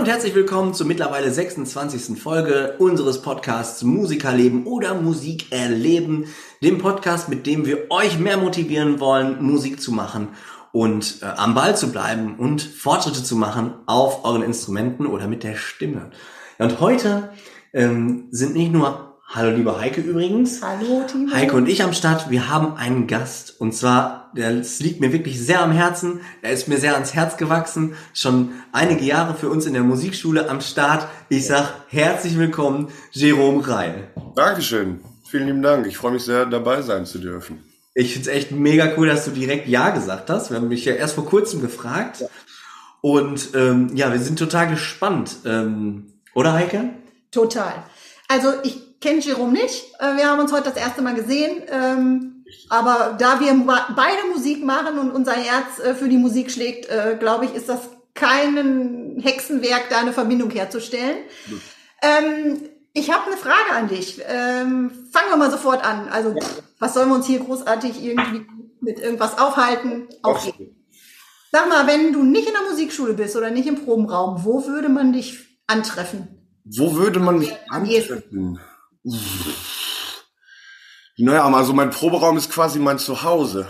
Und herzlich willkommen zur mittlerweile 26. Folge unseres Podcasts Musikerleben oder Musik erleben. Dem Podcast, mit dem wir euch mehr motivieren wollen, Musik zu machen und äh, am Ball zu bleiben und Fortschritte zu machen auf euren Instrumenten oder mit der Stimme. Und heute ähm, sind nicht nur Hallo liebe Heike übrigens. Hallo Timo. Heike und ich am Start. Wir haben einen Gast und zwar, das liegt mir wirklich sehr am Herzen. Er ist mir sehr ans Herz gewachsen. Schon einige Jahre für uns in der Musikschule am Start. Ich sag herzlich willkommen, Jerome Reil. Dankeschön. Vielen lieben Dank. Ich freue mich sehr, dabei sein zu dürfen. Ich find's echt mega cool, dass du direkt Ja gesagt hast. Wir haben mich ja erst vor kurzem gefragt. Und ähm, ja, wir sind total gespannt. Ähm, oder Heike? Total. Also ich kenne Jerome nicht. Äh, Wir haben uns heute das erste Mal gesehen. Ähm, aber da wir beide Musik machen und unser Herz äh, für die Musik schlägt, äh, glaube ich, ist das kein Hexenwerk, da eine Verbindung herzustellen. Ähm, ich habe eine Frage an dich. Ähm, fangen wir mal sofort an. Also, was sollen wir uns hier großartig irgendwie mit irgendwas aufhalten? Auf geht's. Sag mal, wenn du nicht in der Musikschule bist oder nicht im Probenraum, wo würde man dich antreffen? Wo würde man mich am Naja, also mein Proberaum ist quasi mein Zuhause.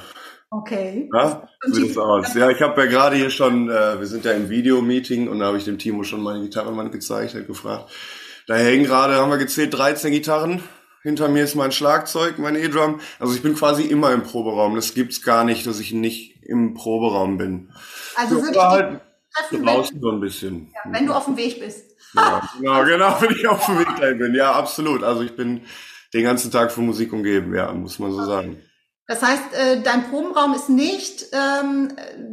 Okay. Ja, so die- sieht's aus. Ja, ich habe ja gerade hier schon, äh, wir sind ja im Videomeeting und da habe ich dem Timo schon meine Gitarre mal gezeigt, hat gefragt. Da hängen gerade, haben wir gezählt, 13 Gitarren. Hinter mir ist mein Schlagzeug, mein E-Drum. Also ich bin quasi immer im Proberaum. Das gibt's gar nicht, dass ich nicht im Proberaum bin. Also würde ich halt treffen, wenn, so ein bisschen. wenn du auf dem Weg bist. Ja, genau, genau, wenn ich auf dem Weg dahin bin. Ja, absolut. Also ich bin den ganzen Tag von Musik umgeben, ja, muss man so sagen. Das heißt, äh, dein Probenraum ist nicht ähm,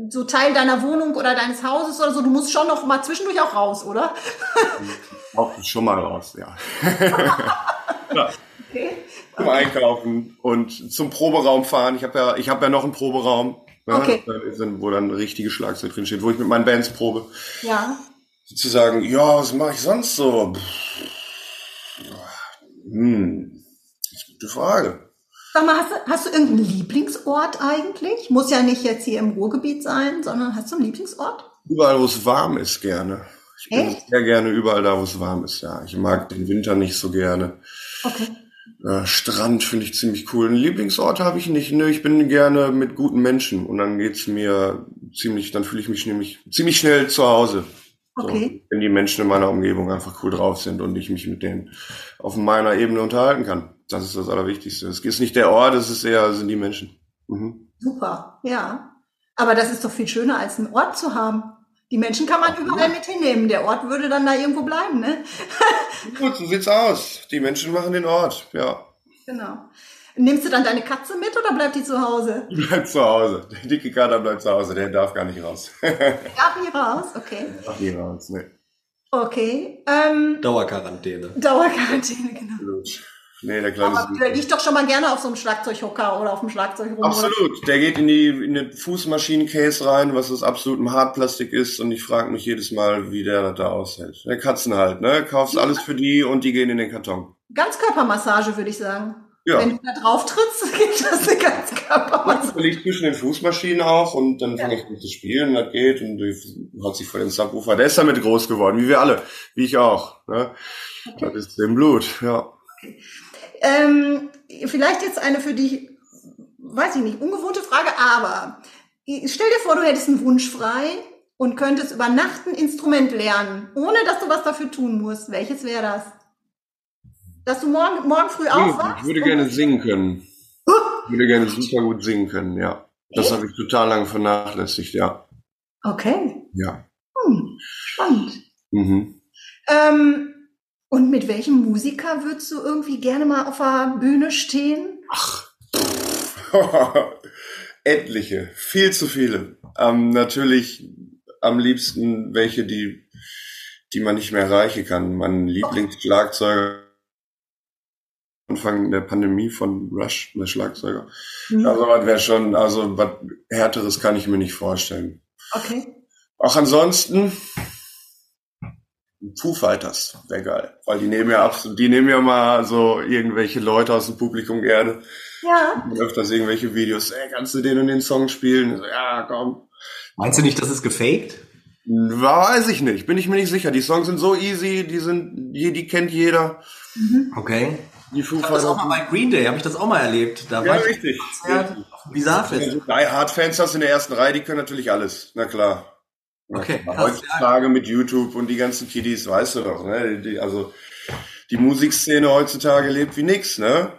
so Teil deiner Wohnung oder deines Hauses oder so. Du musst schon noch mal zwischendurch auch raus, oder? Auch schon mal raus, ja. ja. Okay. Zum Einkaufen und zum Proberaum fahren. Ich habe ja, ich habe ja noch einen Proberaum, ne, Okay. wo dann richtige Schlagzeug drin steht, wo ich mit meinen Bands probe. Ja. Sozusagen, ja, was mache ich sonst so? Hm, das ist eine gute Frage. Sag mal, hast du, hast du irgendeinen Lieblingsort eigentlich? Muss ja nicht jetzt hier im Ruhrgebiet sein, sondern hast du einen Lieblingsort? Überall, wo es warm ist, gerne. Ich bin Echt? sehr gerne überall da, wo es warm ist, ja. Ich mag den Winter nicht so gerne. Okay. Äh, Strand finde ich ziemlich cool. Einen Lieblingsort habe ich nicht. Nö, ich bin gerne mit guten Menschen und dann geht's mir ziemlich, dann fühle ich mich nämlich ziemlich schnell zu Hause. Okay. So, wenn die Menschen in meiner Umgebung einfach cool drauf sind und ich mich mit denen auf meiner Ebene unterhalten kann. Das ist das Allerwichtigste. Es ist nicht der Ort, es ist eher, sind die Menschen. Mhm. Super. Ja. Aber das ist doch viel schöner, als einen Ort zu haben. Die Menschen kann man überall mit hinnehmen. Der Ort würde dann da irgendwo bleiben, ne? Gut, so sieht's aus. Die Menschen machen den Ort, ja. Genau. Nimmst du dann deine Katze mit oder bleibt die zu Hause? Die bleibt zu Hause. Der dicke Kater bleibt zu Hause, der darf gar nicht raus. Darf nie raus? Okay. darf nie raus, ne. Okay. Ähm, Dauerquarantäne. Dauerquarantäne, genau. Absolut. Nee, der kleine Aber der liegt doch schon mal gerne auf so einem Schlagzeughocker oder auf dem Schlagzeug rum. Oder? Absolut. Der geht in die in den Fußmaschinencase rein, was aus absolutem Hartplastik ist, und ich frage mich jedes Mal, wie der das da aushält. Der Katzen halt, ne? Kaufst alles für die und die gehen in den Karton. Ganzkörpermassage, würde ich sagen. Ja. Wenn du da drauf trittst, gibt das eine Ganzkörpermassage. Der liegt zwischen den Fußmaschinen auch und dann fange ich mit zu spielen, das geht und haut sich vor den Subwoofer. Der ist damit groß geworden, wie wir alle, wie ich auch. Ne? Das ist im Blut, ja. Ähm, vielleicht jetzt eine für dich, weiß ich nicht, ungewohnte Frage, aber stell dir vor, du hättest einen Wunsch frei und könntest über Nacht ein Instrument lernen, ohne dass du was dafür tun musst. Welches wäre das? Dass du morgen, morgen früh aufwachst? Ich würde gerne singen können. Ich würde gerne super gut singen können, ja. Das habe ich total lange vernachlässigt, ja. Okay, Ja. hm, spannend. Mhm. Ähm, und mit welchem Musiker würdest du irgendwie gerne mal auf der Bühne stehen? Etliche, viel zu viele. Ähm, natürlich am liebsten welche, die die man nicht mehr erreichen kann. Mein Lieblingsschlagzeuger Anfang der Pandemie von Rush, der Schlagzeuger. Mhm. Also das wäre schon, also was härteres kann ich mir nicht vorstellen. Okay. Auch ansonsten Foo Fighters wäre geil, weil die nehmen ja absolut, die nehmen ja mal so irgendwelche Leute aus dem Publikum gerne. Ja. Und öfters irgendwelche Videos, ey, kannst du den und den Song spielen? So, ja, komm. Meinst du nicht, das ist gefaked? Weiß ich nicht, bin ich mir nicht sicher. Die Songs sind so easy, die sind, die, die kennt jeder. Okay. Die Foo Ich habe das auch mal bei Green Day, habe ich das auch mal erlebt. Da Ja, war ich richtig. Bizarrefest. Die Hard-Fans hast in der ersten Reihe, die können natürlich alles. Na klar. Okay, Heutzutage mit YouTube und die ganzen Kiddies, weißt du doch, ne? Die, also, die Musikszene heutzutage lebt wie nix, ne?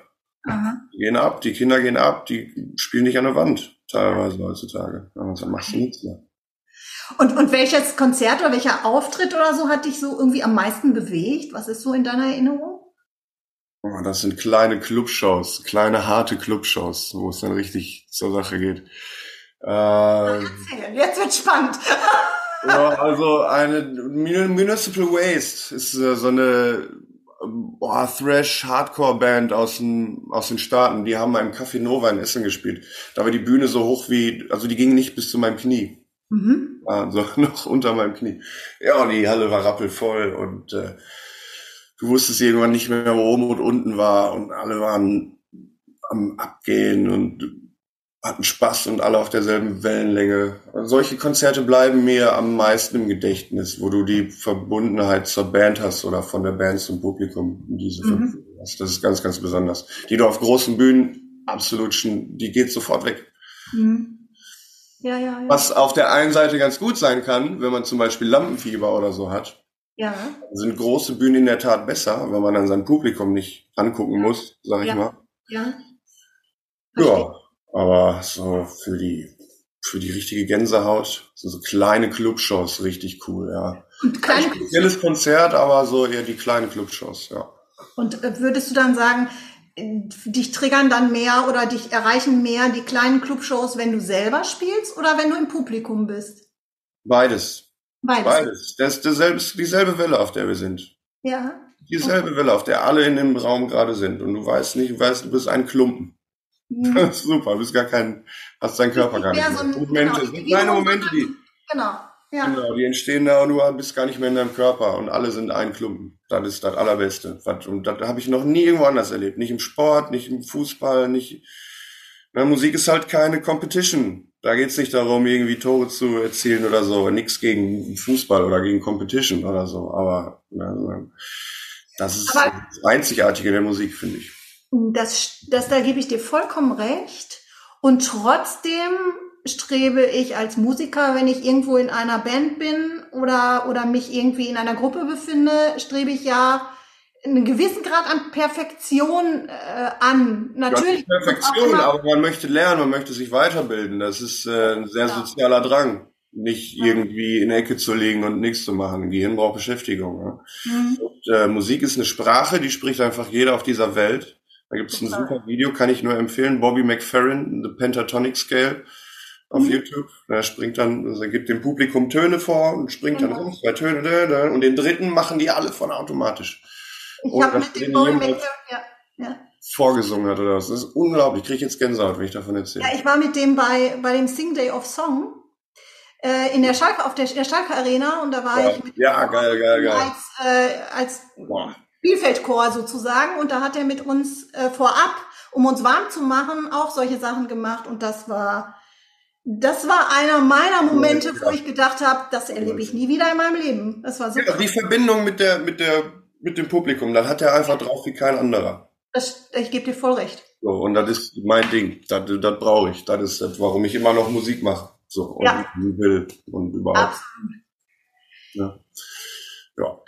Aha. Die gehen ab, die Kinder gehen ab, die spielen nicht an der Wand, teilweise heutzutage. Dann machst du nichts mehr. Und, und welches Konzert oder welcher Auftritt oder so hat dich so irgendwie am meisten bewegt? Was ist so in deiner Erinnerung? Oh, das sind kleine Clubshows, kleine harte Clubshows, wo es dann richtig zur Sache geht. Äh, Jetzt wird spannend. Ja, also eine Mun- Municipal Waste ist äh, so eine ähm, boah, Thrash-Hardcore-Band aus den, aus den Staaten. Die haben mal im Café Nova in Essen gespielt. Da war die Bühne so hoch wie, also die ging nicht bis zu meinem Knie. Mhm. Also noch unter meinem Knie. Ja, und die Halle war rappelvoll und äh, du wusstest irgendwann nicht mehr, wo oben und unten war und alle waren am Abgehen und hatten Spaß und alle auf derselben Wellenlänge. Solche Konzerte bleiben mir am meisten im Gedächtnis, wo du die Verbundenheit zur Band hast oder von der Band zum Publikum. Diese Mhm. Hast. Das ist ganz, ganz besonders. Die du auf großen Bühnen absolut schon, die geht sofort weg. Mhm. Ja, ja, ja. Was auf der einen Seite ganz gut sein kann, wenn man zum Beispiel Lampenfieber oder so hat, Ja. sind große Bühnen in der Tat besser, weil man dann sein Publikum nicht angucken muss, sag ich Ja. mal. Ja. Verstehe. Ja, aber so für die für die richtige Gänsehaut sind so kleine Clubshows richtig cool, ja. Und Kein spezielles Konzert, aber so eher die kleinen Clubshows, ja. Und äh, würdest du dann sagen, äh, dich triggern dann mehr oder dich erreichen mehr die kleinen Clubshows, wenn du selber spielst oder wenn du im Publikum bist? Beides, Beides. beides. Das ist dieselbe, dieselbe Welle, auf der wir sind. Ja. Dieselbe Welle, auf der alle in dem Raum gerade sind. Und du weißt nicht, du weißt, du bist ein Klumpen. Mhm. Das ist super, du bist gar kein, hast deinen Körper gar nicht. Ja, mehr. so ein- Momente, genau, kleine Momente, die, Genau. Ja. genau, die entstehen da und du bist gar nicht mehr in deinem Körper und alle sind ein Klumpen. Das ist das Allerbeste. Und das habe ich noch nie irgendwo anders erlebt. Nicht im Sport, nicht im Fußball, nicht. Na, Musik ist halt keine Competition. Da geht's nicht darum, irgendwie Tore zu erzielen oder so. Nix gegen Fußball oder gegen Competition oder so. Aber na, das ist Aber- das Einzigartige der Musik, finde ich. Das, das, da gebe ich dir vollkommen recht. Und trotzdem strebe ich als Musiker, wenn ich irgendwo in einer Band bin oder, oder mich irgendwie in einer Gruppe befinde, strebe ich ja einen gewissen Grad an Perfektion äh, an. Natürlich. Ist Perfektion, immer- aber man möchte lernen, man möchte sich weiterbilden. Das ist äh, ein sehr Ja. sozialer Drang. Nicht irgendwie in Ecke zu liegen und nichts zu machen. Gehirn braucht Beschäftigung. Ja? Mhm. Und, äh, Musik ist eine Sprache, die spricht einfach jeder auf dieser Welt. Da gibt es ein super Video, kann ich nur empfehlen. Bobby McFerrin, The Pentatonic Scale auf Mhm. YouTube. Er springt dann, also er gibt dem Publikum Töne vor und springt dann Genau. rum, zwei Töne, und den dritten machen die alle von automatisch. Ich habe mit dem McFerrin, ja, ja. vorgesungen hat oder was. Das ist unglaublich. Ich kriege jetzt Gänsehaut, wenn ich davon erzähle. Ja, ich war mit dem bei, bei dem Sing Day of Song äh, in der Schalke, auf der, der Schalke Arena und da war Ja, ich mit ja, geil, geil, geil. als, äh, als Boah. Spielfeldchor sozusagen und da hat er mit uns äh, vorab, um uns warm zu machen, auch solche Sachen gemacht und das war das war einer meiner Momente, wo ich gedacht habe, das erlebe ich nie wieder in meinem Leben. Das war Ja, super. die Verbindung mit der, mit der, mit dem Publikum, das hat er einfach drauf wie kein anderer. Das, ich gebe dir voll recht. So, und das ist mein Ding. Das, das brauche ich. Das ist das, warum ich immer noch Musik mache. So, und Ja. will und überhaupt. Absolut. Ja. ja.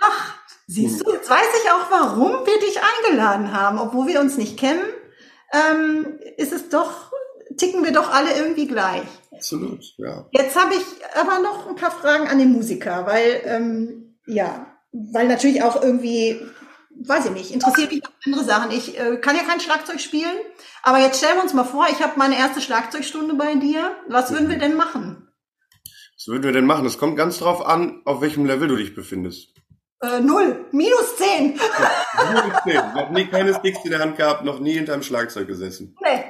Siehst du, jetzt weiß ich auch, warum wir dich eingeladen haben, obwohl wir uns nicht kennen. Ähm, ist es doch, ticken wir doch alle irgendwie gleich. Absolut, ja. Jetzt habe ich aber noch ein paar Fragen an den Musiker, weil ähm, ja, weil natürlich auch irgendwie, weiß ich nicht, interessiert mich auch andere Sachen. Ich äh, kann ja kein Schlagzeug spielen, aber jetzt stellen wir uns mal vor, ich habe meine erste Schlagzeugstunde bei dir. Was würden wir denn machen? Was würden wir denn machen? Es kommt ganz drauf an, auf welchem Level du dich befindest. Äh, null. Minus zehn. noch nie keine Sticks in der Hand gehabt, noch nie hinterm Schlagzeug gesessen. Nee.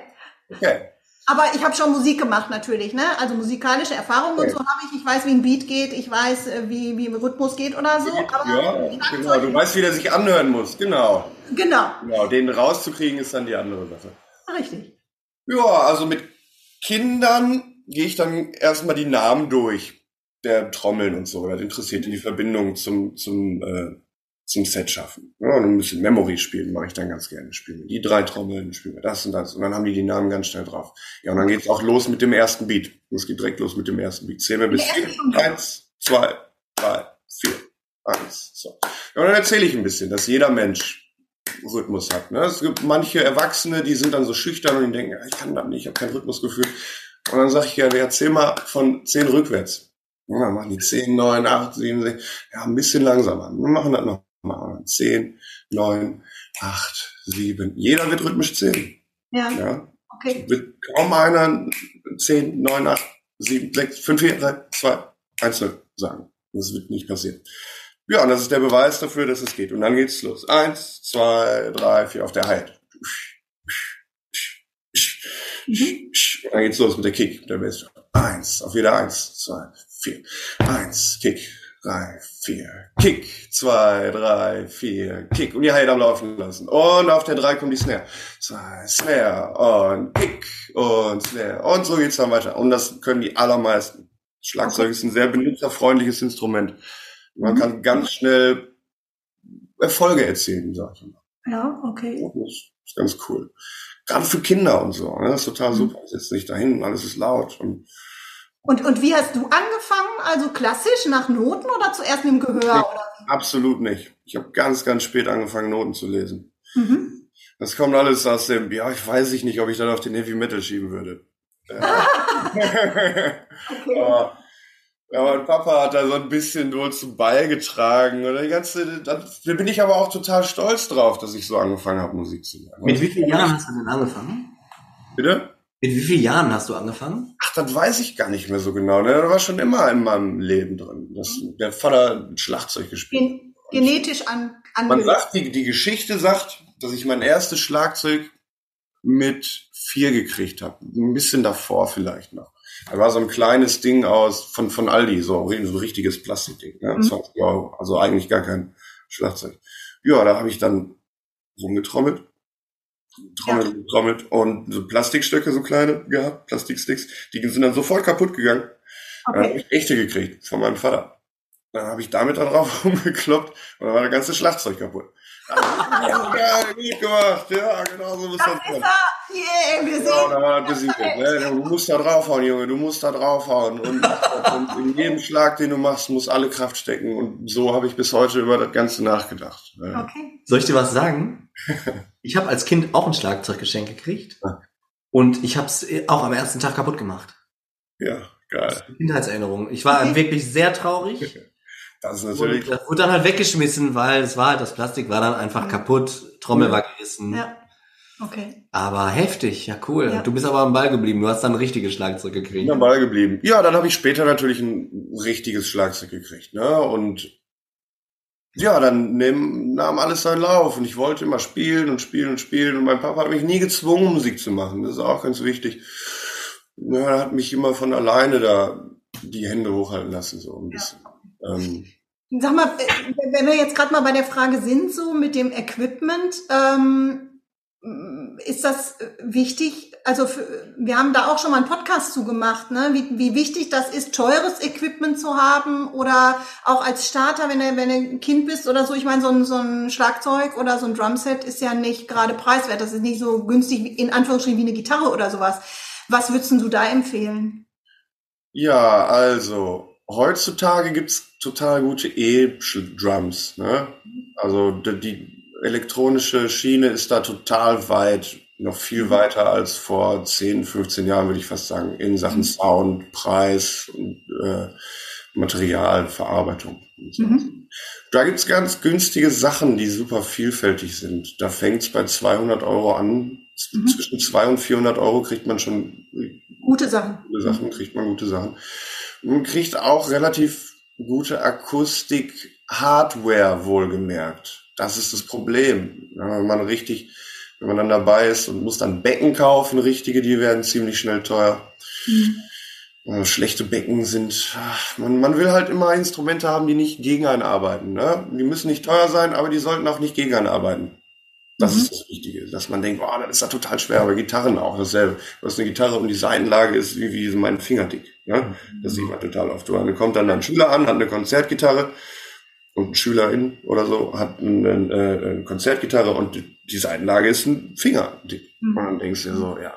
Okay. Aber ich habe schon Musik gemacht natürlich, ne? Also musikalische Erfahrungen und Okay. so habe ich. Ich weiß, wie ein Beat geht, ich weiß, äh, wie, wie ein Rhythmus geht oder so. Aber Ja, genau. Du weißt, wie der sich anhören muss. Genau. Genau, Genau. Den rauszukriegen ist dann die andere Sache. richtig. Ja, also mit Kindern gehe ich dann erstmal die Namen durch. Der Trommeln und so. Das interessiert die Verbindung zum, zum, äh, zum Set schaffen. Ja, und ein bisschen Memory spielen mache ich dann ganz gerne. Spielen wir die drei Trommeln, spielen wir das und das. Und dann haben die die Namen ganz schnell drauf. Ja, und dann geht's auch los mit dem ersten Beat. Es geht direkt los mit dem ersten Beat. Zählen wir bis vier. Eins, zwei, drei, vier, eins, zwei. Ja, und dann erzähle ich ein bisschen, dass jeder Mensch Rhythmus hat. Ne? Es gibt manche Erwachsene, die sind dann so schüchtern und die denken, ich kann das nicht, ich habe kein Rhythmusgefühl. Und dann sage ich ja, erzähl mal von zehn rückwärts. Ja, dann machen die zehn, neun, acht, sieben, sechs, ja, ein bisschen langsamer. Wir machen das noch mal. Zehn, neun, acht, sieben. Jeder wird rhythmisch zählen. Ja, Ja? okay. Wird kaum einer zehn, neun, acht, sieben, sechs, fünf, vier, drei, zwei, eins, null sagen. Das wird nicht passieren. Ja, und das ist der Beweis dafür, dass es geht. Und dann geht's los. Eins, zwei, drei, vier auf der Halt. Mhm. Und dann geht's los mit der Kick, mit der Bass. Eins, auf jeder eins, zwei, vier. Eins, Kick, drei, vier. Kick, zwei, drei, vier. Kick. Und die Halt am Laufen lassen. Und auf der drei kommt die Snare. Zwei, Snare und Kick und Snare. Und so geht's dann weiter. Und das können die allermeisten. Schlagzeug ist ein sehr benutzerfreundliches Instrument. Man Mhm. kann ganz schnell Erfolge erzielen, sag ich mal. Ja, okay. Das ist ganz cool. Gerade für Kinder und so. Ne? Das ist total Mhm. super. Setzt dich dahin, alles ist laut. Und Und, und wie hast du angefangen? Also klassisch nach Noten oder zuerst mit dem Gehör? Oder? absolut nicht. Ich habe ganz, ganz spät angefangen, Noten zu lesen. Mhm. Das kommt alles aus dem, ja, ich weiß ich nicht, ob ich dann auf den Heavy Metal schieben würde. Okay. aber, ja, mein Papa hat da so ein bisschen wohl zu beigetragen. Und die ganze, da da bin ich aber auch total stolz drauf, dass ich so angefangen habe, Musik zu lernen. Mit wie vielen Jahren hast du denn angefangen? Bitte? Mit wie vielen Jahren hast du angefangen? Ach, das weiß ich gar nicht mehr so genau. Ne? Das war schon immer in meinem Leben drin. Das, der Vater hat Schlagzeug gespielt. Gen genetisch an, Man angelegt. sagt, die, die Geschichte sagt, dass ich mein erstes Schlagzeug mit vier gekriegt habe. Ein bisschen davor vielleicht noch. Da war so ein kleines Ding aus von, von Aldi, so, so ein richtiges Plastikding. Ne? Mhm. 20 Euro. Also eigentlich gar kein Schlagzeug. Ja, da habe ich dann rumgetrommelt. Trommelt, getrommelt und so Plastikstöcke, so kleine gehabt, Plastiksticks, die sind dann sofort kaputt gegangen. Dann habe Okay. ich echte gekriegt von meinem Vater. Dann habe ich damit da drauf rumgekloppt und dann war das ganze Schlagzeug kaputt. Ja, geil, gut gemacht. Ja, genau so muss das sein. Yeah, wir Ja, sehen. da war das besiegt. Ne? Du musst da draufhauen, Junge, du musst da draufhauen. Und, und in jedem Schlag, den du machst, muss alle Kraft stecken. Und so habe ich bis heute über das Ganze nachgedacht. Ja. Okay. Soll ich dir was sagen? Ich habe als Kind auch ein Schlagzeuggeschenk gekriegt. Ah. Und ich habe es auch am ersten Tag kaputt gemacht. ja, geil. Kindheitserinnerung. Ich war wirklich sehr traurig. Das ist natürlich. Und das wurde dann halt weggeschmissen, weil es war halt, das Plastik war dann einfach kaputt, Trommel Ja. war gerissen. Ja. Okay. Aber heftig, ja cool. Ja. Du bist aber am Ball geblieben, du hast dann ein richtiges Schlagzeug bin gekriegt. am Ball geblieben. Ja, dann habe ich später natürlich ein richtiges Schlagzeug gekriegt. Ne? Und ja, dann nehm, nahm alles seinen Lauf und ich wollte immer spielen und spielen und spielen und mein Papa hat mich nie gezwungen, Musik zu machen. Das ist auch ganz wichtig. Ja, er hat mich immer von alleine da die Hände hochhalten lassen, so ein bisschen. Ähm, Sag mal, äh, wenn wir jetzt gerade mal bei der Frage sind, so mit dem Equipment, ähm, ist das äh, wichtig? Also für, wir haben da auch schon mal einen Podcast zu gemacht, ne? wie, wie wichtig das ist, teures Equipment zu haben oder auch als Starter, wenn du, wenn du ein Kind bist oder so. Ich meine, so ein, so ein Schlagzeug oder so ein Drumset ist ja nicht gerade preiswert. Das ist nicht so günstig, in Anführungsstrichen, wie eine Gitarre oder sowas. Was würdest du da empfehlen? ja, also, heutzutage gibt's total gute E-Drums. Ne? Also die elektronische Schiene ist da total weit, noch viel weiter als vor 10, 15 Jahren, würde ich fast sagen, in Sachen Sound, Preis und äh, Material, Verarbeitung. Und so. Mhm. Da gibt's ganz günstige Sachen, die super vielfältig sind. Da fängt's bei 200 Euro an. Mhm. Zwischen 200 und 400 Euro kriegt man schon Gute Sachen. gute Sachen, kriegt man gute Sachen. Man kriegt auch relativ gute Akustik Hardware wohlgemerkt. Das ist das Problem. wenn man richtig, wenn man dann dabei ist und muss dann Becken kaufen, richtige, die werden ziemlich schnell teuer. Mhm. Schlechte Becken sind, man, man will halt immer Instrumente haben, die nicht gegen einen arbeiten. Ne? Die müssen nicht teuer sein, aber die sollten auch nicht gegen einen arbeiten. Das mhm. ist das Wichtige, dass man denkt, oh, das ist ja total schwer, aber Gitarren auch dasselbe. Du hast eine Gitarre und die Seitenlage ist wie, wie mein Finger dick. Ne? Das sieht man total oft. Da kommt dann ein Schüler an, hat eine Konzertgitarre und ein Schülerin oder so hat eine, eine, eine Konzertgitarre und die Seitenlage ist ein Finger. Mhm. Und dann denkst du dir so, ja,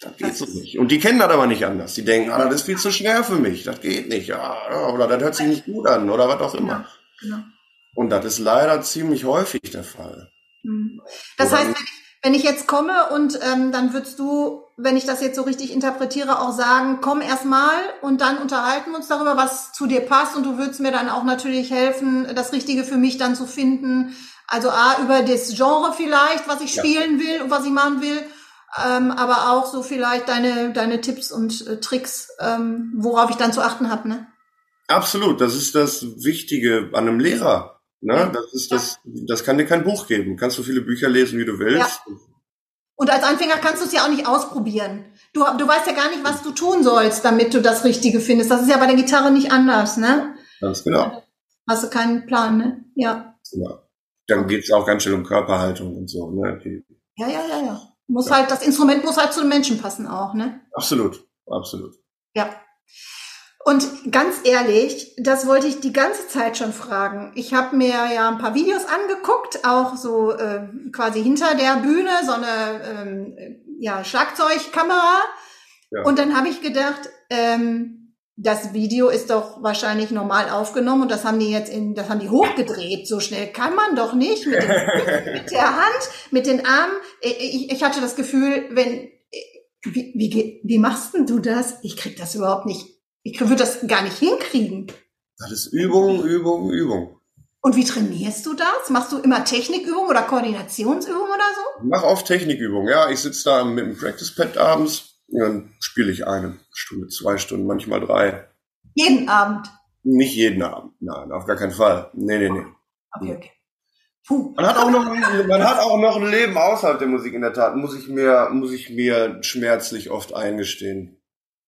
das geht so nicht. Und die kennen das aber nicht anders. Die denken, ah, das ist viel zu schwer für mich, das geht nicht, ja, oder das hört sich nicht gut an oder was auch immer. Genau. Genau. Und das ist leider ziemlich häufig der Fall. Mhm. Das heißt, wenn ich, wenn ich jetzt komme und ähm, dann würdest du, wenn ich das jetzt so richtig interpretiere, auch sagen, komm erstmal und dann unterhalten wir uns darüber, was zu dir passt und du würdest mir dann auch natürlich helfen, das Richtige für mich dann zu finden. Also A, über das Genre vielleicht, was ich spielen will und was ich machen will, ähm, aber auch so vielleicht deine, deine Tipps und äh, Tricks, ähm, worauf ich dann zu achten habe, ne? Absolut, das ist das Wichtige an einem Lehrer. Ne? Das ist das, das kann dir kein Buch geben. Du kannst so viele Bücher lesen, wie du willst. Ja. Und als Anfänger kannst du es ja auch nicht ausprobieren. Du, du weißt ja gar nicht, was du tun sollst, damit du das Richtige findest. Das ist ja bei der Gitarre nicht anders, ne? Ganz genau. Hast du keinen Plan, ne? Ja. ja. Dann geht's auch ganz schön um Körperhaltung und so, ne? Die, ja, ja, ja, ja. Muss ja. halt, das Instrument muss halt zu den Menschen passen auch, ne? Absolut, absolut. Ja. Und ganz ehrlich, das wollte ich die ganze Zeit schon fragen. Ich habe mir ja ein paar Videos angeguckt, auch so äh, quasi hinter der Bühne, so eine ähm, ja, Schlagzeugkamera. Ja. Und dann habe ich gedacht, ähm, das Video ist doch wahrscheinlich normal aufgenommen und das haben die jetzt in, das haben die hochgedreht. So schnell kann man doch nicht mit, den, mit der Hand, mit den Armen. Ich, ich hatte das Gefühl, wenn wie, wie, wie machst denn du das? Ich krieg das überhaupt nicht ich würde das gar nicht hinkriegen. Das ist Übung, Übung, Übung. Und wie trainierst du das? Machst du immer Technikübungen oder Koordinationsübungen oder so? Ich mache oft Technikübungen, ja. Ich sitze da mit dem Practice Pad abends und dann spiele ich eine Stunde, zwei Stunden, manchmal drei. Jeden Abend? Nicht jeden Abend, nein, auf gar keinen Fall. Nee, nee, nee. Okay, okay. Puh. Man hat auch noch, man hat auch noch ein Leben außerhalb der Musik in der Tat, muss ich mir, muss ich mir schmerzlich oft eingestehen.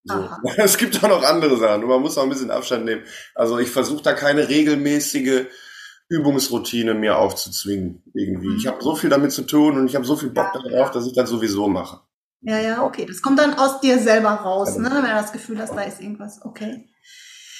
So. Es gibt auch noch andere Sachen und man muss auch ein bisschen Abstand nehmen. Also ich versuche da keine regelmäßige Übungsroutine mir aufzuzwingen irgendwie. Mhm. Ich habe so viel damit zu tun und ich habe so viel Bock ja, darauf, dass ich das sowieso mache. Ja, ja, okay. Das kommt dann aus dir selber raus, ja. ne? wenn du das Gefühl hast, da ist irgendwas. Okay.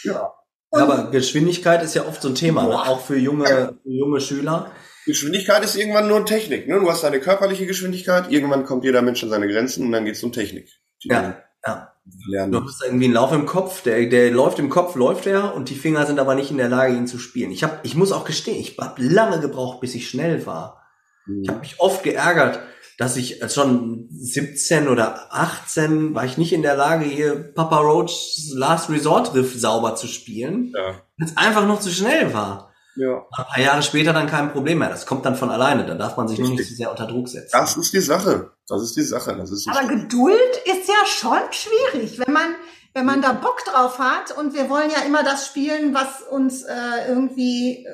Ja. ja aber Geschwindigkeit ist ja oft so ein Thema, ne? auch für junge, für junge Schüler. Geschwindigkeit ist irgendwann nur Technik. Ne? Du hast deine körperliche Geschwindigkeit, irgendwann kommt jeder Mensch an seine Grenzen und dann geht es um Technik. ja, ja lernen. Du hast irgendwie einen Lauf im Kopf, der, der läuft im Kopf, läuft er und die Finger sind aber nicht in der Lage, ihn zu spielen. Ich, hab, ich muss auch gestehen, ich habe lange gebraucht, bis ich schnell war. Mhm. Ich habe mich oft geärgert, dass ich schon 17 oder 18 war ich nicht in der Lage, hier Papa Roach's Last Resort Riff sauber zu spielen, ja. weil es einfach noch zu schnell war. Ja. Ein paar Jahre später dann kein Problem mehr. Das kommt dann von alleine. Da darf man sich Richtig. nur nicht so sehr unter Druck setzen. Das ist die Sache. Das ist die Sache. Das ist Aber Geduld ist ja schon schwierig, wenn man wenn man da Bock drauf hat und wir wollen ja immer das spielen, was uns äh, irgendwie äh,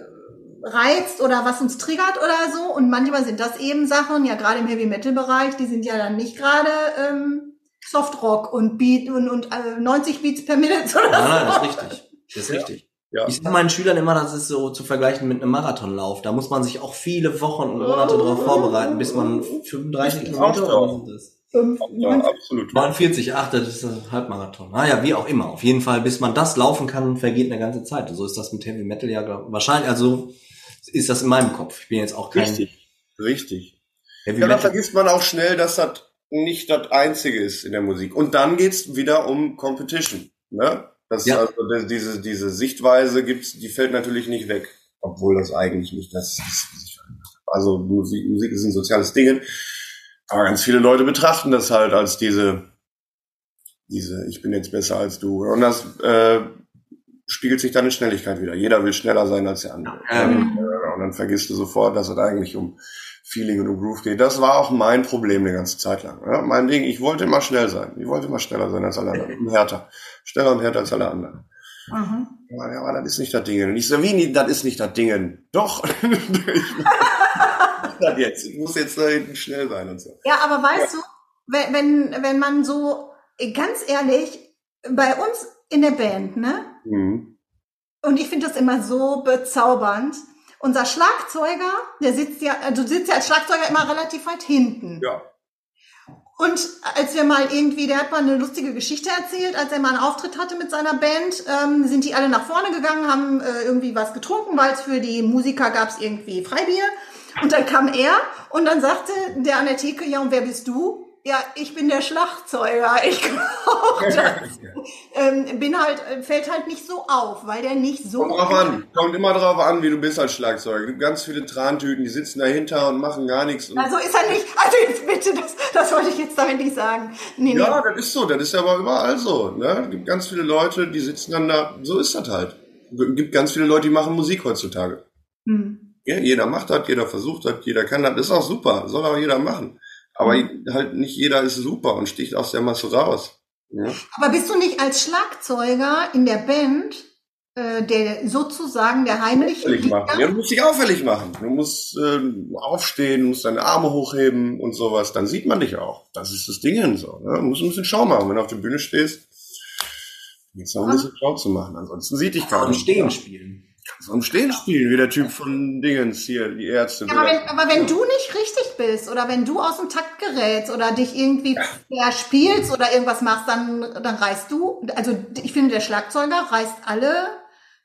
reizt oder was uns triggert oder so. Und manchmal sind das eben Sachen, ja gerade im Heavy Metal Bereich, die sind ja dann nicht gerade ähm, Softrock und Beat und, und äh, 90 Beats per Minute oder nein, so. Nein, das ist richtig. Das ist ja. richtig. Ja. Ich sage meinen Schülern immer, das ist so zu vergleichen mit einem Marathonlauf. Da muss man sich auch viele Wochen und Monate darauf vorbereiten, bis man 35 Kilometer ist. Ja, absolut. 49, ach, das ist ein Halbmarathon. Naja, wie auch immer. Auf jeden Fall, bis man das laufen kann, vergeht eine ganze Zeit. So ist das mit Heavy Metal ja wahrscheinlich, also ist das in meinem Kopf. Ich bin jetzt auch kein... Richtig, richtig. Heavy ja, dann vergisst man auch schnell, dass das nicht das Einzige ist in der Musik. Und dann geht's wieder um Competition. Ne? Das, ja. also, diese, diese Sichtweise gibt's, die fällt natürlich nicht weg, obwohl das eigentlich nicht das ist. Also Musik, Musik ist ein soziales Ding. Aber ganz viele Leute betrachten das halt als diese, diese, ich bin jetzt besser als du. Und das äh, spiegelt sich dann in Schnelligkeit wieder. Jeder will schneller sein als der andere. Ähm. Und dann vergisst du sofort, dass es eigentlich um Feeling und um Groove geht. Das war auch mein Problem eine ganze Zeit lang. Ja, mein Ding, ich wollte immer schnell sein. Ich wollte immer schneller sein als alle anderen. Und härter. Schneller und härter als alle anderen. Mhm. Ja, aber das ist nicht das Ding. Und ich so, wie, nie, das ist nicht das Ding. Doch. das jetzt. Ich muss jetzt da hinten schnell sein und so. Ja, aber weißt du, wenn, wenn, wenn man so, ganz ehrlich, bei uns in der Band, ne? Mhm. Und ich finde das immer so bezaubernd. Unser Schlagzeuger, der sitzt ja, also du sitzt ja als Schlagzeuger immer relativ weit hinten. Ja. Und als wir mal irgendwie, der hat mal eine lustige Geschichte erzählt, als er mal einen Auftritt hatte mit seiner Band, ähm, sind die alle nach vorne gegangen, haben äh, irgendwie was getrunken, weil es für die Musiker gab es irgendwie Freibier. Und dann kam er und dann sagte der an der Theke, ja, und wer bist du? Ja, ich bin der Schlagzeuger. Ich auch ähm, bin halt, fällt halt nicht so auf, weil der nicht so. Kommt drauf an. Kommt immer drauf an, wie du bist als Schlagzeuger. Es gibt ganz viele Trantüten, die sitzen dahinter und machen gar nichts. Und Also ist er nicht. Also jetzt bitte, das, das wollte ich jetzt damit nicht sagen. Nee, ja, nee. das ist so. Das ist aber überall so. Ne? Es gibt ganz viele Leute, die sitzen dann da. So ist das halt. Es gibt ganz viele Leute, die machen Musik heutzutage. Hm. Ja, jeder macht das, jeder versucht das, jeder kann das. Das ist auch super. Soll auch jeder machen. Aber halt nicht jeder ist super und sticht aus der Masse raus. Ja? Aber bist du nicht als Schlagzeuger in der Band äh, der sozusagen der heimliche Auffällig machen. Ja, du musst dich auffällig machen. Du musst äh, aufstehen, du musst deine Arme hochheben und sowas. Dann sieht man dich auch. Das ist das Ding so. Ne? Du musst ein bisschen Schau machen. Wenn du auf der Bühne stehst, jetzt noch ein bisschen Schau zu machen. Ansonsten sieht dich keiner. Stehen spielen. Kannst du am Stehen spielen, wie der Typ von Dingens hier, die Ärzte. Ja, aber, wenn, aber wenn du nicht richtig bist oder wenn du aus dem Takt gerätst oder dich irgendwie verspielst oder irgendwas machst, dann, dann reißt du, also ich finde, der Schlagzeuger reißt alle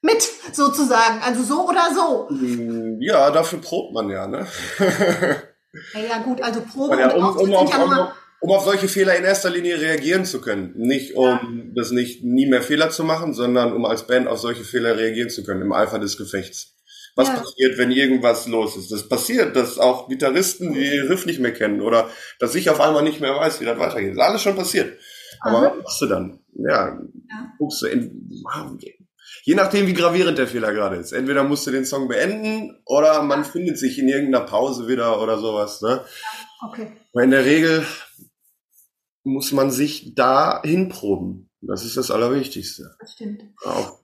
mit, sozusagen. Also so oder so. Hm, Ja, dafür probt man ja, ne? Ja, ja gut, also Probe Ja, und um, Auftritt um, ja um, um auf solche Fehler in erster Linie reagieren zu können. Nicht um das nicht nie mehr Fehler zu machen, sondern um als Band auf solche Fehler reagieren zu können im Eifer des Gefechts. Was Ja. passiert, wenn irgendwas los ist? Das passiert, dass auch Gitarristen die Riff nicht mehr kennen oder dass ich auf einmal nicht mehr weiß, wie das weitergeht. Das ist alles schon passiert. Aber Aha. was machst du dann? Ja, Ja. guckst du in, je nachdem, wie gravierend der Fehler gerade ist. Entweder musst du den Song beenden oder man findet sich in irgendeiner Pause wieder oder sowas. Ne? okay. Aber in der Regel muss man sich da hinproben. Das ist das Allerwichtigste. Das stimmt. Auch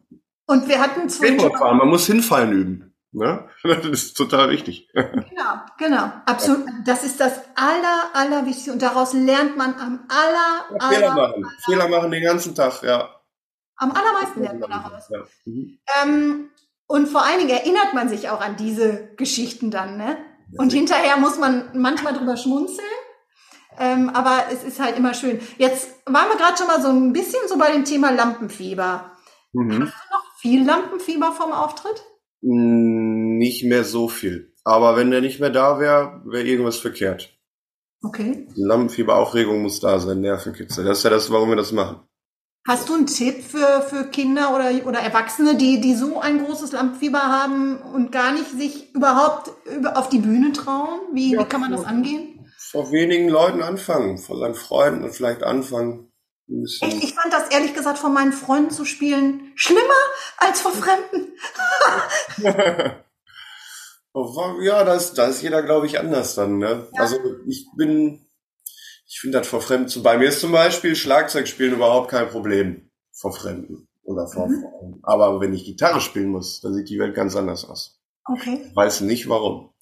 Und wir hatten Skateboardfahren, man muss hinfallen üben. Ne? Das ist total wichtig. genau, genau, absolut. Das ist das aller, allerwichtigste und daraus lernt man am aller, Fehler aller, machen. Fehler machen den ganzen Tag, ja. am allermeisten lernt man daraus. Ja. Mhm. Ähm, und vor allen Dingen erinnert man sich auch an diese Geschichten dann, ne? Und hinterher muss man manchmal drüber schmunzeln. Ähm, aber es ist halt immer schön. Jetzt waren wir gerade schon mal so ein bisschen so bei dem Thema Lampenfieber. Mhm. Viel Lampenfieber vom Auftritt? Mm, Nicht mehr so viel. Aber wenn der nicht mehr da wäre, wäre irgendwas verkehrt. Okay. Lampenfieber, Aufregung muss da sein, Nervenkitzel. Das ist ja das, warum wir das machen. Hast du einen Tipp für, für Kinder oder, oder Erwachsene, die, die so ein großes Lampenfieber haben und gar nicht sich überhaupt über, auf die Bühne trauen? Wie, wie kann man das angehen? Vor wenigen Leuten anfangen, vor seinen Freunden und vielleicht anfangen. Echt, ich fand das ehrlich gesagt von meinen Freunden zu spielen schlimmer als vor Fremden. Ja, da ist, da ist jeder, glaube ich, anders dann. Ne? Also ich bin, ich finde das vor Fremden, zu- bei mir ist zum Beispiel Schlagzeug spielen überhaupt kein Problem vor Fremden oder vor Freunden. Aber wenn ich Gitarre spielen muss, dann sieht die Welt ganz anders aus. Okay. Ich weiß nicht warum.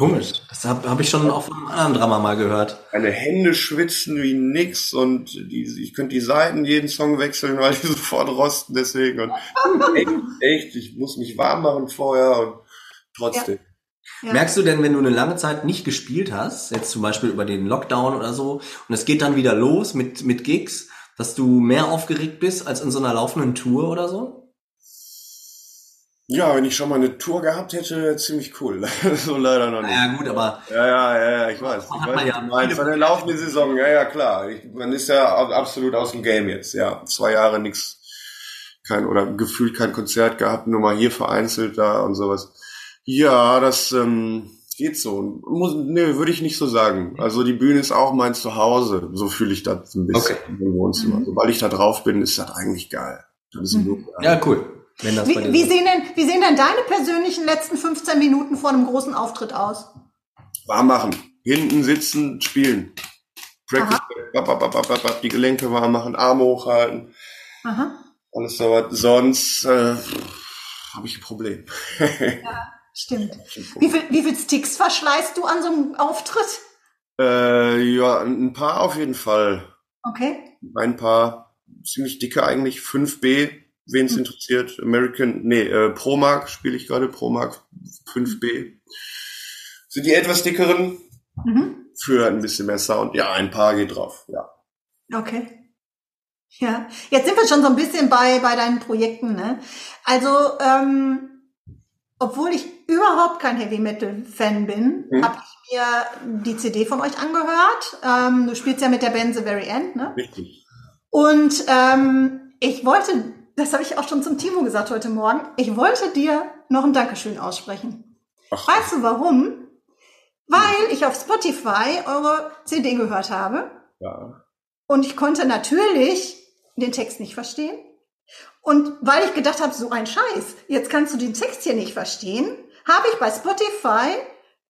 Komisch. Das habe hab ich schon auf einem anderen Drama mal gehört. Meine Hände schwitzen wie nix und die, ich könnte die Seiten jeden Song wechseln, weil die sofort rosten deswegen. Und echt, echt, ich muss mich warm machen vorher und trotzdem. Ja. Merkst du denn, wenn du eine lange Zeit nicht gespielt hast, jetzt zum Beispiel über den Lockdown oder so, und es geht dann wieder los mit, mit Gigs, dass du mehr aufgeregt bist als in so einer laufenden Tour oder so? Ja, wenn ich schon mal eine Tour gehabt hätte, ziemlich cool. so leider noch nicht. Ja gut, aber Ja, ja, ja, ich weiß. Ich weiß, ja meinst. viele- Eine laufende Saison, ja, ja, klar. Ich, man ist ja ab- absolut aus dem Game jetzt, ja. Zwei Jahre nix, kein, oder gefühlt kein Konzert gehabt, nur mal hier vereinzelt da und sowas. Ja, das, ähm, geht so. Muss, nee, würde ich nicht so sagen. Also die Bühne ist auch mein Zuhause. So fühle ich das ein bisschen Okay. im Wohnzimmer. Sobald ich da drauf bin, ist das eigentlich geil. Das ist Mhm. ja cool. Wenn das bei Wie, dir wie, so- sehen denn, wie sehen denn deine persönlichen letzten 15 Minuten vor einem großen Auftritt aus? Warm machen. Hinten sitzen, spielen. Practice, bap, bap, bap, bap, bap, die Gelenke warm machen, Arme hochhalten. Aha. Alles soweit. Sonst äh, habe ich ein Problem. ja, stimmt. Wie viel, wie viel Sticks verschleißt du an so einem Auftritt? Äh, ja, ein paar auf jeden Fall. Okay. Ein paar ziemlich dicke eigentlich, 5B, wen es interessiert. American, nee, äh, Promark spiele ich gerade, Promark 5B. Sind die etwas dickeren mhm. für ein bisschen mehr Sound. Ja, ein paar geht drauf, ja. Okay. Ja, jetzt sind wir schon so ein bisschen bei, bei deinen Projekten. Ne? Also, ähm, obwohl ich überhaupt kein Heavy Metal Fan bin, hm. habe ich mir die CD von euch angehört. Ähm, du spielst ja mit der Band The Very End, ne? Richtig. Und ähm, ich wollte, das habe ich auch schon zum Timo gesagt heute Morgen, ich wollte dir noch ein Dankeschön aussprechen. Ach. Weißt du warum? Weil ich auf Spotify eure CD gehört habe. Ja. Und ich konnte natürlich den Text nicht verstehen. Und weil ich gedacht habe, so ein Scheiß, jetzt kannst du den Text hier nicht verstehen, habe ich bei Spotify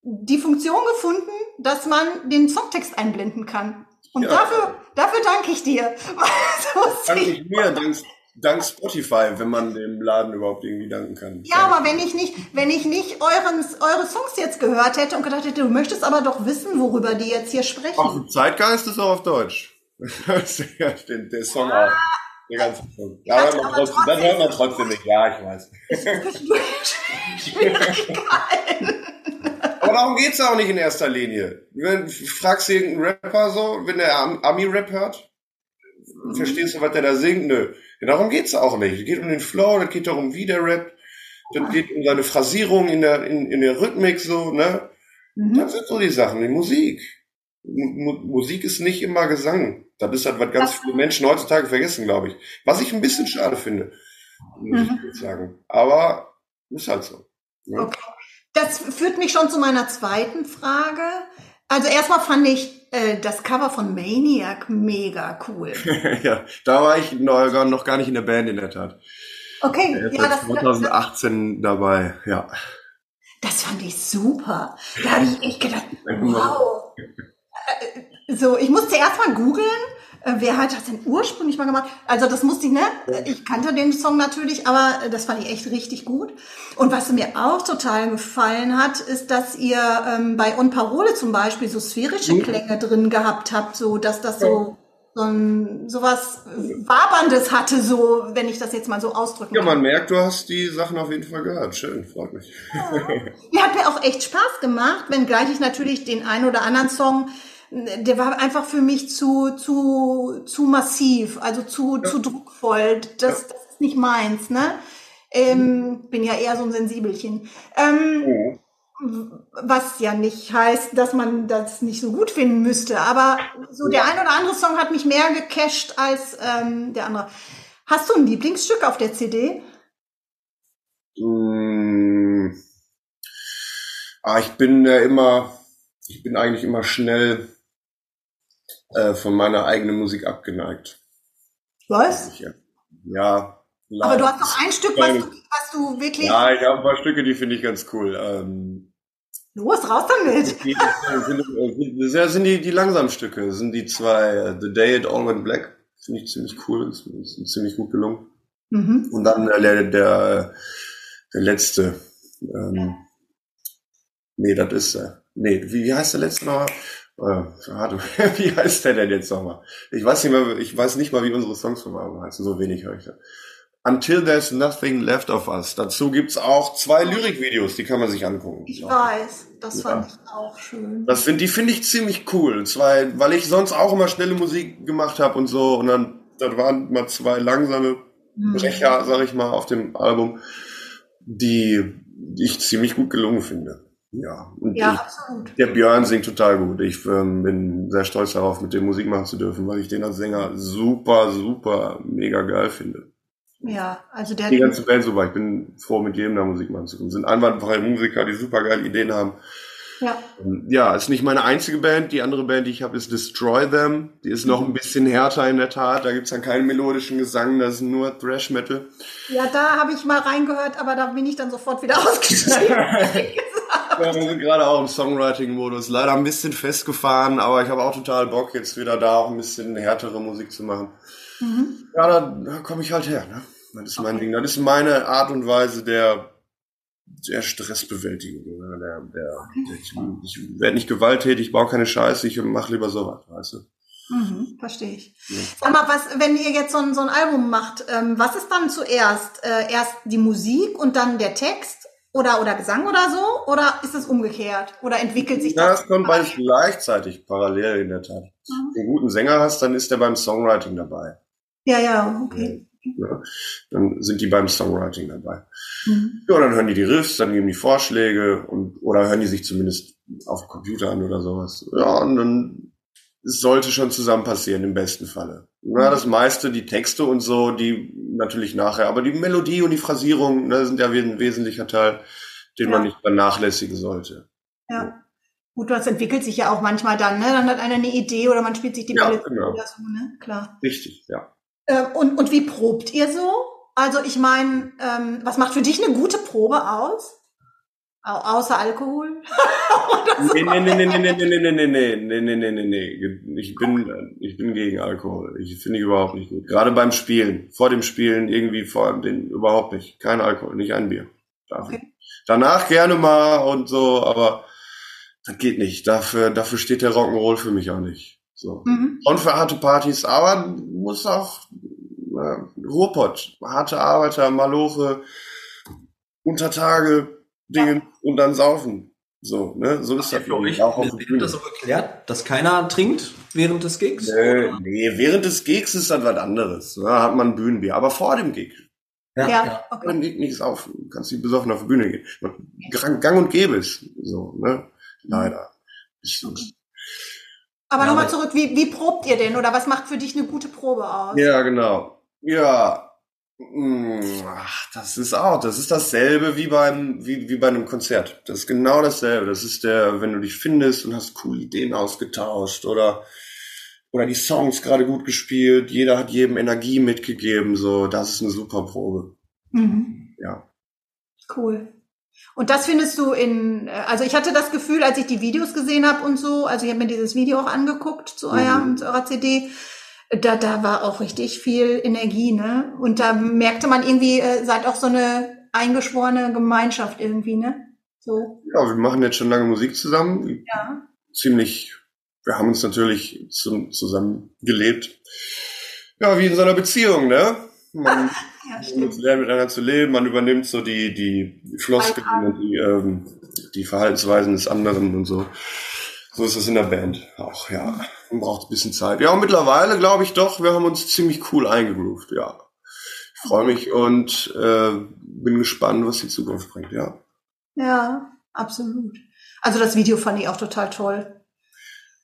die Funktion gefunden, dass man den Songtext einblenden kann. Und ja. dafür, dafür danke ich dir. danke ich mir, dank, dank Spotify, wenn man dem Laden überhaupt irgendwie danken kann. Ja, aber wenn ich nicht, wenn ich nicht euren, eure Songs jetzt gehört hätte und gedacht hätte, du möchtest aber doch wissen, worüber die jetzt hier sprechen. Ach, Zeitgeist ist auch auf Deutsch. den, der Song auch. Der ganze Song. Ja, hört man trotzdem, dann hört man trotzdem nicht. Ja, ich weiß. Aber darum geht's auch nicht in erster Linie. Wenn, fragst du irgendeinen Rapper so, wenn der Ami-Rap hört, mhm. verstehst du, was der da singt? Nö. Ja, darum geht's auch nicht. Es geht um den Flow, das geht darum, wie der rappt. Das geht um seine Phrasierung in der, in, in der Rhythmik, so, ne? Mhm. Das sind so die Sachen, die Musik. M Musik ist nicht immer Gesang. Das ist halt, was ganz viele Menschen heutzutage vergessen, glaube ich. Was ich ein bisschen schade finde, muss mhm. ich sagen. Aber ist halt so. Ja. Okay. Das führt mich schon zu meiner zweiten Frage. Also erstmal fand ich äh, das Cover von Maniac mega cool. ja, da war ich noch, noch gar nicht in der Band in der Tat. Okay, ja, ja das 2018 das, dabei, ja. Das fand ich super. Da habe ich echt gedacht, wow. Äh, so, ich musste erst mal googeln, äh, wer hat das denn ursprünglich mal gemacht? Also das musste ich, ne? Ich kannte den Song natürlich, aber das fand ich echt richtig gut. Und was mir auch total gefallen hat, ist, dass ihr ähm, bei On Parole zum Beispiel so sphärische mhm. Klänge drin gehabt habt, so dass das so so ein sowas Waberndes hatte, so wenn ich das jetzt mal so ausdrücken kann. Ja, man merkt, du hast die Sachen auf jeden Fall gehört. Schön, freut mich. Ja. Die hat mir auch echt Spaß gemacht, wenngleich ich natürlich den einen oder anderen Song der war einfach für mich zu, zu, zu massiv, also zu, ja. zu druckvoll. Das, ja. das ist nicht meins, ne? Ähm, bin ja eher so ein Sensibelchen. Ähm, ja. Was ja nicht heißt, dass man das nicht so gut finden müsste. Aber so der ein oder andere Song hat mich mehr gecasht als ähm, der andere. Hast du ein Lieblingsstück auf der CD? Mmh. Ah, ich bin äh, immer, ich bin eigentlich immer schnell äh, von meiner eigenen Musik abgeneigt. Was? Ja. ja Aber du hast noch ein Stück, was du, was du wirklich. Ja, ich habe ein paar Stücke, die finde ich ganz cool. Ähm, Los, raus damit! Die, sind, das sind die, die langsamen Stücke. Das sind die zwei uh, The Day It All Went Black. Finde ich ziemlich cool. Das ist ziemlich gut gelungen. Mhm. Und dann äh, der, der, der letzte. Ähm, nee, das ist. Äh, nee, wie, wie heißt der letzte noch? Äh, wie heißt der denn jetzt nochmal? Ich weiß nicht mal, ich weiß nicht mal, wie unsere Songs von heißen, so wenig höre ich da. Until There's Nothing Left of Us. Dazu gibt's auch zwei Lyrikvideos, die kann man sich angucken. Ich weiß, das fand ja. ich auch schön. Das sind, die finde ich ziemlich cool. Zwei, weil ich sonst auch immer schnelle Musik gemacht habe und so. Und dann, dann waren mal zwei langsame mhm. Brecher, sag ich mal, auf dem Album, die ich ziemlich gut gelungen finde. Ja, und ja, ich, absolut. Der Björn singt total gut. Ich ähm, bin sehr stolz darauf, mit dem Musik machen zu dürfen, weil ich den als Sänger super, super, mega geil finde. Ja, also der. Die ganze Band super. Ich bin froh, mit jedem da Musik machen zu können. Sind einwandfreie Musiker, die super geile Ideen haben. Ja. Ja, ist nicht meine einzige Band. Die andere Band, die ich habe, ist Destroy Them. Die ist noch ein bisschen härter in der Tat. Da gibt's dann keinen melodischen Gesang, das ist nur Thrash Metal. Ja, da habe ich mal reingehört, aber da bin ich dann sofort wieder ausgestiegen. ja, wir sind gerade auch im Songwriting-Modus. Leider ein bisschen festgefahren, aber ich habe auch total Bock, jetzt wieder da auch ein bisschen härtere Musik zu machen. Mhm. Ja, da, da komme ich halt her. Ne? Das ist mein Ding. Das ist meine Art und Weise der, der Stressbewältigung. Ne? Der, der, der, ich ich werde nicht gewalttätig, ich baue keine Scheiße, ich mache lieber sowas, weißt du. Mhm, verstehe ich. Ja. Sag mal, was, wenn ihr jetzt so ein, so ein Album macht, ähm, was ist dann zuerst? Äh, erst die Musik und dann der Text oder, oder Gesang oder so? Oder ist es umgekehrt? Oder entwickelt sich Ja, das? das kommt beides gleichzeitig parallel in der Tat. Mhm. Wenn du einen guten Sänger hast, dann ist der beim Songwriting dabei. Ja, ja, okay. Ja, dann sind die beim Songwriting dabei. Mhm. Ja, dann hören die die Riffs, dann geben die Vorschläge und oder hören die sich zumindest auf dem Computer an oder sowas. Ja, und dann sollte schon zusammen passieren im besten Falle. Ja, das meiste, die Texte und so, die natürlich nachher, aber die Melodie und die Phrasierung, ne, sind ja ein wesentlicher Teil, den man Ja. nicht vernachlässigen sollte. Ja. Gut, das entwickelt sich ja auch manchmal dann, ne? Dann hat einer eine Idee oder man spielt sich die Ja, Melodie genau. oder so, ne? Klar. Richtig, ja. Ähm, und, und wie probt ihr so? Also ich meine, ähm, was macht für dich eine gute Probe aus? Au außer Alkohol? Nee, nee, nee, nee, nee, nee, nee, nee, nee, nee, nee, nee, nee, nee. Ich bin, ich bin gegen Alkohol. Ich finde ich überhaupt nicht gut. Gerade beim Spielen. Vor dem Spielen irgendwie vor den, überhaupt nicht. Kein Alkohol, nicht ein Bier. Darf. Okay. Danach gerne mal und so, aber das geht nicht. Dafür, dafür steht der Rock'n'Roll für mich auch nicht. So. Mhm. Und für harte Partys, aber muss auch äh, Ruhrpott, harte Arbeiter, Maloche, Untertage, Dinge und dann saufen. So, ne? So ist das Für euch auch auf Bühne. das so geklärt, dass keiner trinkt während des Gigs? Nee, nee, während des Gigs ist das was anderes. Da hat man Bbühnenbier. Aber vor dem Gig, Ja, vor okay. dem Gig nicht saufen. Du kannst nicht besoffen auf die Bühne gehen. Man- Gang, und gäbe es. So, ne? Leider. Ich, Aber Ja, nochmal zurück, wie, wie probt ihr denn? Oder was macht für dich eine gute Probe aus? Ja, genau. Ja. Mm, Ach, das ist auch, das ist dasselbe wie beim, wie, wie bei einem Konzert. Das ist genau dasselbe. Das ist der, wenn du dich findest und hast coole Ideen ausgetauscht oder, oder die Songs gerade gut gespielt, jeder hat jedem Energie mitgegeben, so, das ist eine super Probe. Mhm. Ja. Cool. Und das findest du in, äh, also ich hatte das Gefühl, als ich die Videos gesehen habe und so, also ich habe mir dieses Video auch angeguckt zu, eurem, Mhm. zu eurer CD, da, da war auch richtig viel Energie, ne? Und da merkte man irgendwie, äh, seid auch so eine eingeschworene Gemeinschaft irgendwie, ne? So, Ja, wir machen jetzt schon lange Musik zusammen. ja. Ziemlich, wir haben uns natürlich zum, zusammen gelebt. Ja, wie in so einer Beziehung, ne? Man, Ja, stimmt. lernt miteinander zu leben, man übernimmt so die, die Floskeln und die, ähm, die Verhaltensweisen des anderen und so. So ist das in der Band auch, ja. Man braucht ein bisschen Zeit. Ja, und mittlerweile glaube ich doch, wir haben uns ziemlich cool eingegroovt, ja. Ich freue mich und äh, bin gespannt, was die Zukunft bringt, ja. Ja, absolut. Also das Video fand ich auch total toll.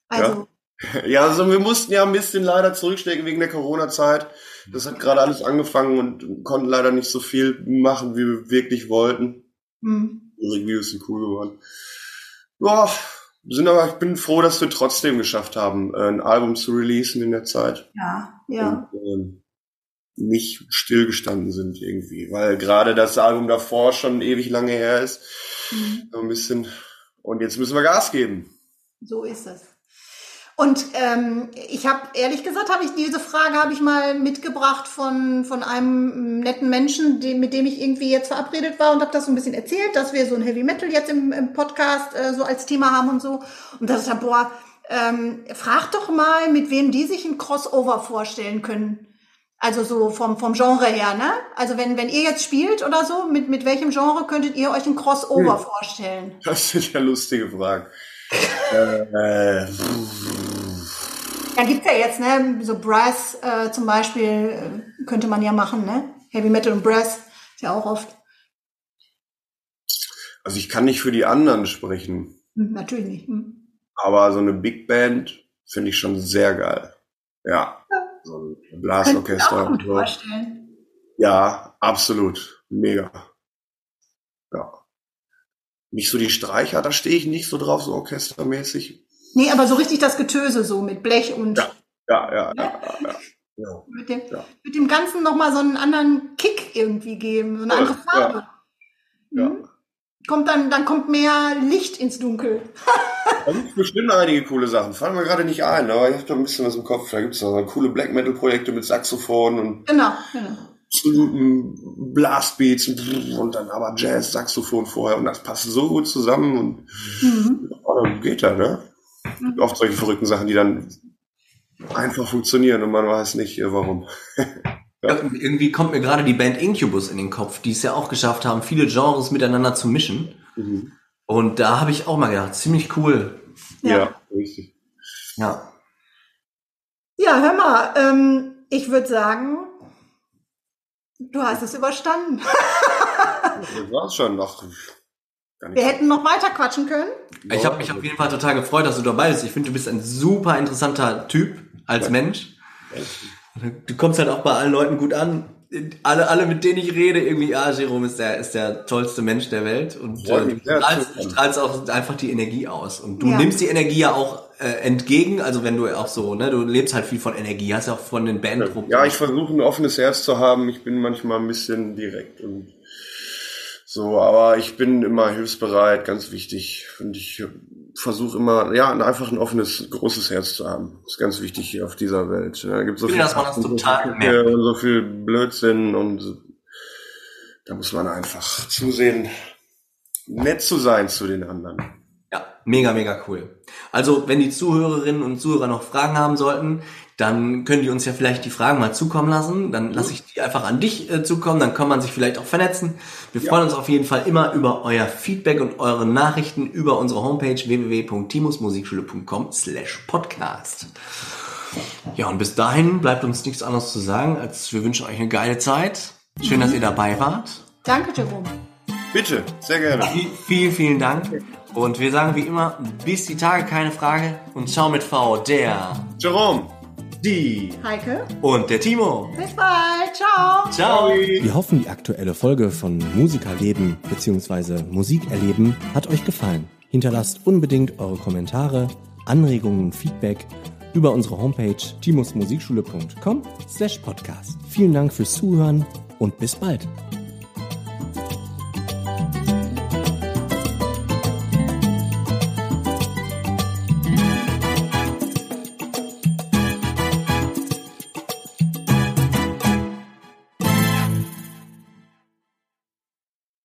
Also, Ja, also wir mussten ja ein bisschen leider zurückstecken wegen der Corona-Zeit. Das hat gerade alles angefangen und konnten leider nicht so viel machen, wie wir wirklich wollten. hm. Unsere Reviews sind cool geworden. Ja, sind aber, ich bin froh, dass wir trotzdem geschafft haben, äh, ein Album zu releasen in der Zeit. ja, ja. Und, ähm, nicht stillgestanden sind irgendwie. Weil gerade das Album davor schon ewig lange her ist. Mhm. So ein bisschen. Und jetzt müssen wir Gas geben. So ist es. Und ähm, ich habe ehrlich gesagt, habe ich diese Frage habe ich mal mitgebracht von von einem netten Menschen, dem, mit dem ich irgendwie jetzt verabredet war und habe das so ein bisschen erzählt, dass wir so ein Heavy Metal jetzt im, im Podcast äh, so als Thema haben und so. Und das ist ja boah, ähm, frag doch mal, mit wem die sich ein Crossover vorstellen können. Also so vom vom Genre her, ne? Also wenn wenn ihr jetzt spielt oder so, mit mit welchem Genre könntet ihr euch ein Crossover Hm. vorstellen? Das sind ja lustige Fragen. äh, Ja, gibt's ja jetzt, ne? So Brass äh, zum Beispiel äh, könnte man ja machen, ne? Heavy Metal und Brass ist ja auch oft. also ich kann nicht für die anderen sprechen, Hm, natürlich nicht. Hm. aber so eine Big Band finde ich schon sehr geil. Ja. So ein Blasorchester. auch gut so. vorstellen. Ja, absolut. Mega. Ja. Nicht so die Streicher, da stehe ich nicht so drauf, so orchestermäßig. Nee, aber so richtig das Getöse so mit Blech und Ja. Ja, ja, ja, ja. ja. mit, dem, mit dem Ganzen nochmal so einen anderen Kick irgendwie geben, so eine andere Farbe. Ja. Mhm. Kommt dann, dann kommt mehr Licht ins Dunkel. Da gibt bestimmt einige coole Sachen. Fallen mir gerade nicht ein, aber ich habe da ein bisschen was im Kopf. Da gibt es noch coole Black Metal Projekte mit Saxophon und Genau, genau. absoluten Blastbeats und dann aber Jazz, Saxophon vorher und das passt so gut zusammen und Mhm. geht da, ne? Gibt Oft solche verrückten Sachen, die dann einfach funktionieren und man weiß nicht, äh, warum. Ja, irgendwie kommt mir gerade die Band Incubus in den Kopf, die es ja auch geschafft haben, viele Genres miteinander zu mischen. Mhm. Und da habe ich auch mal gedacht, ziemlich cool. Ja. Ja, richtig. Ja. Ja, hör mal, ähm, ich würde sagen, du hast es überstanden. Das war's schon noch. Wir hätten noch weiter quatschen können. Ich habe mich auf jeden Fall total gefreut, dass du dabei bist. Ich finde, du bist ein super interessanter Typ als Mensch. Du kommst halt auch bei allen Leuten gut an. Alle, alle, mit denen ich rede, irgendwie, ja, Jerome ist der, ist der tollste Mensch der Welt. Und äh, du strahlst auch einfach die Energie aus. Und du Ja. nimmst die Energie ja auch äh, entgegen. Also wenn du auch so, ne, du lebst halt viel von Energie, hast ja auch von den Bandgruppen. Ja, ich versuche ein offenes Herz zu haben. Ich bin manchmal ein bisschen direkt und so, aber ich bin immer hilfsbereit, ganz wichtig. Und ich versuche immer, ja, einfach ein offenes, großes Herz zu haben. Das ist ganz wichtig hier auf dieser Welt. Da gibt so viel, dass man das so total viel, merkt. und so viel Blödsinn und da muss man einfach zusehen, nett zu sein zu den anderen. Ja, mega, mega cool. Also, wenn die Zuhörerinnen und Zuhörer noch Fragen haben sollten, dann können die uns ja vielleicht die Fragen mal zukommen lassen. Dann lasse ich die einfach an dich äh, zukommen, dann kann man sich vielleicht auch vernetzen. Wir freuen uns auf jeden Fall immer über euer Feedback und eure Nachrichten über unsere Homepage www.timusmusikschule.com slash podcast. Ja, und bis dahin bleibt uns nichts anderes zu sagen, als wir wünschen euch eine geile Zeit. Schön, dass ihr dabei wart. Danke, Jerome. Bitte, sehr gerne. Vi- Vielen, vielen Dank. Und wir sagen wie immer, bis die Tage keine Frage und ciao mit V, der, Jerome. die Heike, und der Timo. bis bald. Ciao. Ciao. Wir hoffen, die aktuelle Folge von Musikerleben bzw. Musikerleben hat euch gefallen. Hinterlasst unbedingt eure Kommentare, Anregungen und Feedback über unsere Homepage timusmusikschule.com slash podcast. Vielen Dank fürs Zuhören und bis bald.